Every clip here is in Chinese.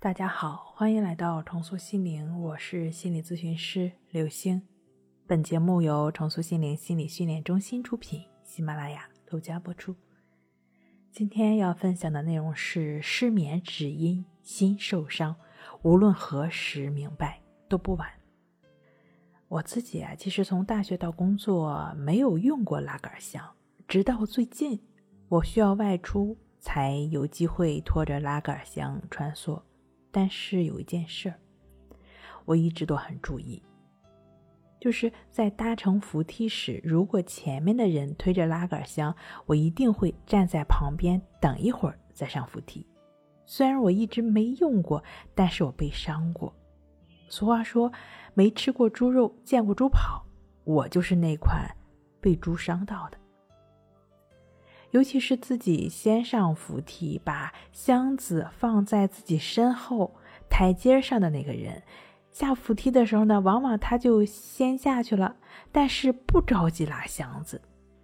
大家好，欢迎来到重塑心灵，我是心理咨询师刘星。本节目由重塑心灵心理训练中心出品，喜马拉雅独家播出。今天要分享的内容是失眠只因心受伤，无论何时明白都不晚。我自己啊，其实从大学到工作没有用过拉杆箱，直到最近我需要外出，才有机会拖着拉杆箱穿梭。但是有一件事儿，我一直都很注意，就是在搭乘扶梯时，如果前面的人推着拉杆箱，我一定会站在旁边等一会儿再上扶梯。虽然我一直没用过，但是我被伤过。俗话说，没吃过猪肉，见过猪跑，我就是那款被猪伤到的。尤其是自己先上扶梯，把箱子放在自己身后台阶上的那个人，下扶梯的时候呢，往往他就先下去了，但是不着急拉箱子，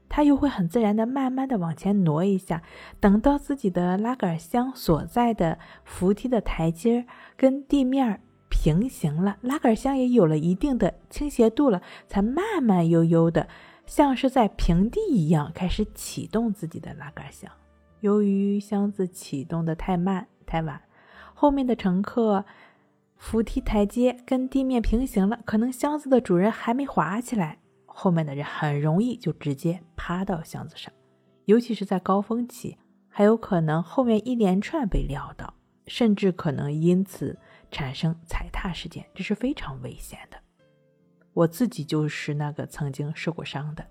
他又会很自然的慢慢的往前挪一下，等到自己的拉杆箱所在的扶梯的台阶跟地面平行了，拉杆箱也有了一定的倾斜度了，才慢慢悠悠的。像是在平地一样开始启动自己的拉杆箱，由于箱子启动的太慢太晚，后面的乘客扶梯台阶跟地面平行了，可能箱子的主人还没滑起来，后面的人很容易就直接趴到箱子上，尤其是在高峰期，还有可能后面一连串被撂倒，甚至可能因此产生踩踏事件，这是非常危险的。我自己就是那个曾经受过伤的，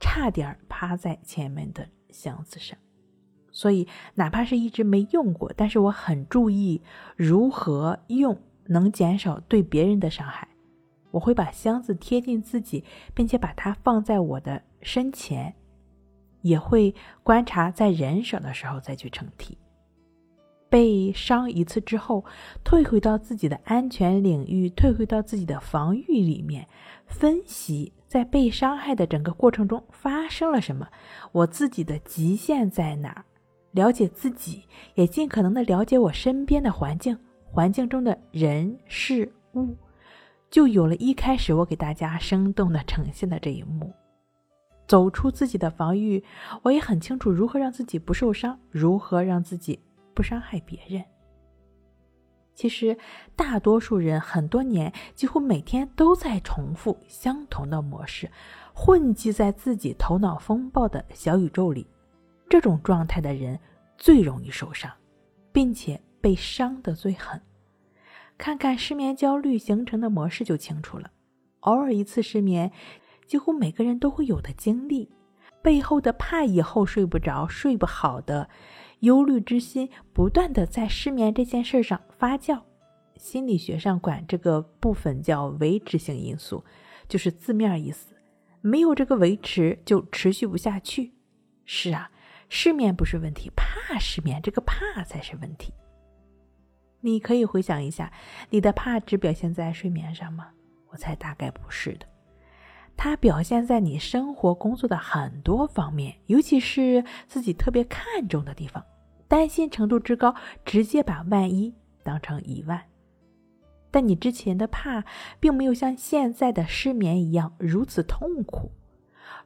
差点趴在前面的箱子上，所以哪怕是一直没用过，但是我很注意如何用能减少对别人的伤害。我会把箱子贴近自己，并且把它放在我的身前，也会观察在人少的时候再去乘梯。被伤一次之后，退回到自己的安全领域，退回到自己的防御里面，分析在被伤害的整个过程中发生了什么，我自己的极限在哪儿，了解自己，也尽可能的了解我身边的环境，环境中的人事物，就有了一开始我给大家生动的呈现的这一幕。走出自己的防御，我也很清楚如何让自己不受伤，如何让自己。不伤害别人。其实，大多数人很多年，几乎每天都在重复相同的模式，混迹在自己头脑风暴的小宇宙里。这种状态的人最容易受伤，并且被伤得最狠。看看失眠焦虑形成的模式就清楚了。偶尔一次失眠，几乎每个人都会有的经历，背后的怕以后睡不着、睡不好的。忧虑之心不断的在失眠这件事上发酵，心理学上管这个部分叫维持性因素，就是字面意思，没有这个维持就持续不下去。是啊，失眠不是问题，怕失眠这个怕才是问题。你可以回想一下，你的怕只表现在睡眠上吗？我猜大概不是的，它表现在你生活工作的很多方面，尤其是自己特别看重的地方。担心程度之高，直接把万一当成一万。但你之前的怕，并没有像现在的失眠一样如此痛苦。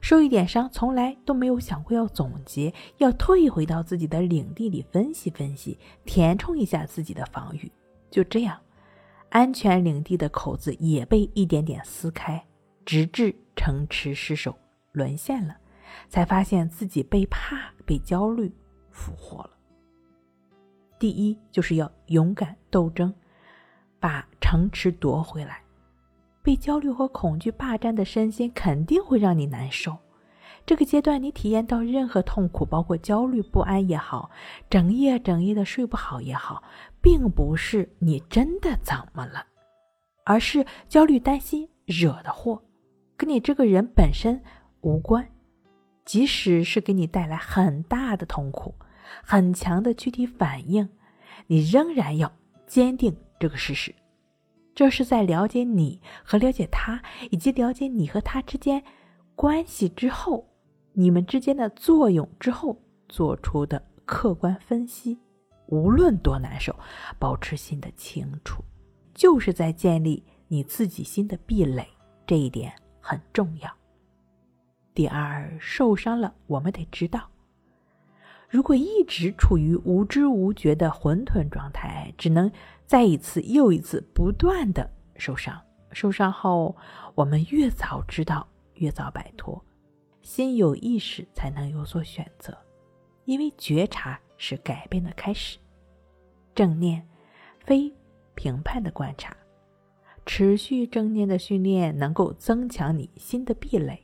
受一点伤，从来都没有想过要总结，要退回到自己的领地里分析分析，填充一下自己的防御。就这样，安全领地的口子也被一点点撕开，直至城池失守，沦陷了，才发现自己被怕、被焦虑俘获了。第一就是要勇敢斗争，把城池夺回来。被焦虑和恐惧霸占的身心肯定会让你难受。这个阶段，你体验到任何痛苦，包括焦虑不安也好，整夜整夜的睡不好也好，并不是你真的怎么了，而是焦虑担心惹的祸，跟你这个人本身无关。即使是给你带来很大的痛苦。很强的躯体反应，你仍然要坚定这个事实。这是在了解你和了解他，以及了解你和他之间关系之后，你们之间的作用之后做出的客观分析。无论多难受，保持心的清楚，就是在建立你自己心的壁垒，这一点很重要。第二，受伤了，我们得知道，如果一直处于无知无觉的混沌状态，只能再一次又一次不断的受伤。受伤后，我们越早知道，越早摆脱。心有意识，才能有所选择，因为觉察是改变的开始。正念，非评判的观察，持续正念的训练能够增强你心的壁垒。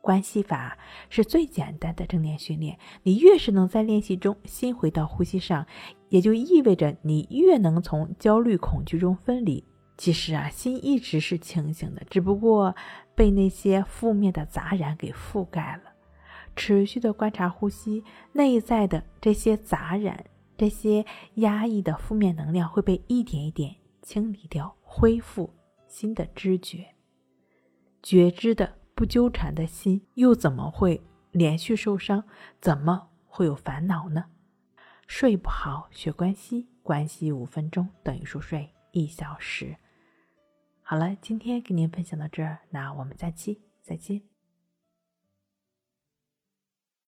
关系法是最简单的正念训练，你越是能在练习中心回到呼吸上，也就意味着你越能从焦虑恐惧中分离。其实啊，心一直是清醒的，只不过被那些负面的杂染给覆盖了。持续的观察呼吸，内在的这些杂染、这些压抑的负面能量会被一点一点清理掉，恢复新的知觉。觉知的、不纠缠的心，又怎么会连续受伤？怎么会有烦恼呢？睡不好，学关系，关系五分钟等于熟睡一小时。好了，今天跟您分享到这儿，那我们下期再见。